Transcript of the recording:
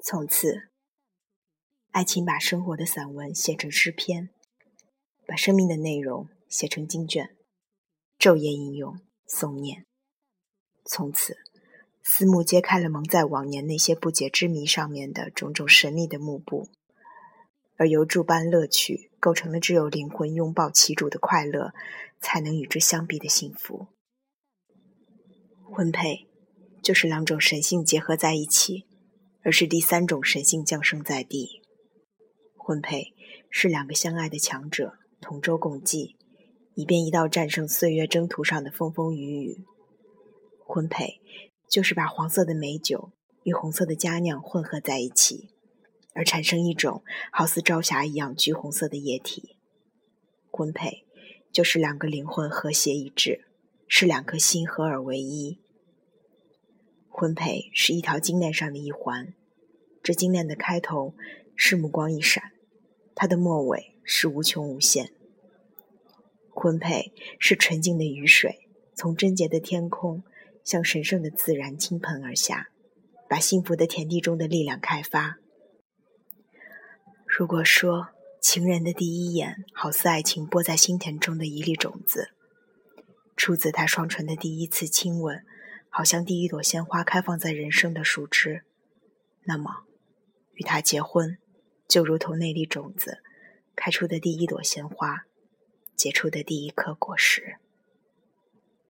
从此，爱情把生活的散文写成诗篇，把生命的内容写成经卷，昼夜应用诵念。从此，思慕揭开了蒙在往年那些不解之谜上面的种种神秘的幕布，而由诸般乐趣构成了只有灵魂拥抱其主的快乐，才能与之相比的幸福。婚配，就是两种神性结合在一起，而是第三种神性降生在地。婚配是两个相爱的强者同舟共济，以便一道战胜岁月征途上的风风雨雨。婚配就是把黄色的美酒与红色的佳酿混合在一起，而产生一种好似朝霞一样橘红色的液体。婚配就是两个灵魂和谐一致。是两颗心合而为一。婚配是一条金链上的一环，这金链的开头是目光一闪，它的末尾是无穷无限。婚配是纯净的雨水，从贞洁的天空向神圣的自然倾盆而下，把幸福的田地中的力量开发。如果说情人的第一眼好似爱情播在心田中的一粒种子。出自他双唇的第一次亲吻，好像第一朵鲜花开放在人生的树枝。那么，与他结婚，就如同那粒种子开出的第一朵鲜花，结出的第一颗果实。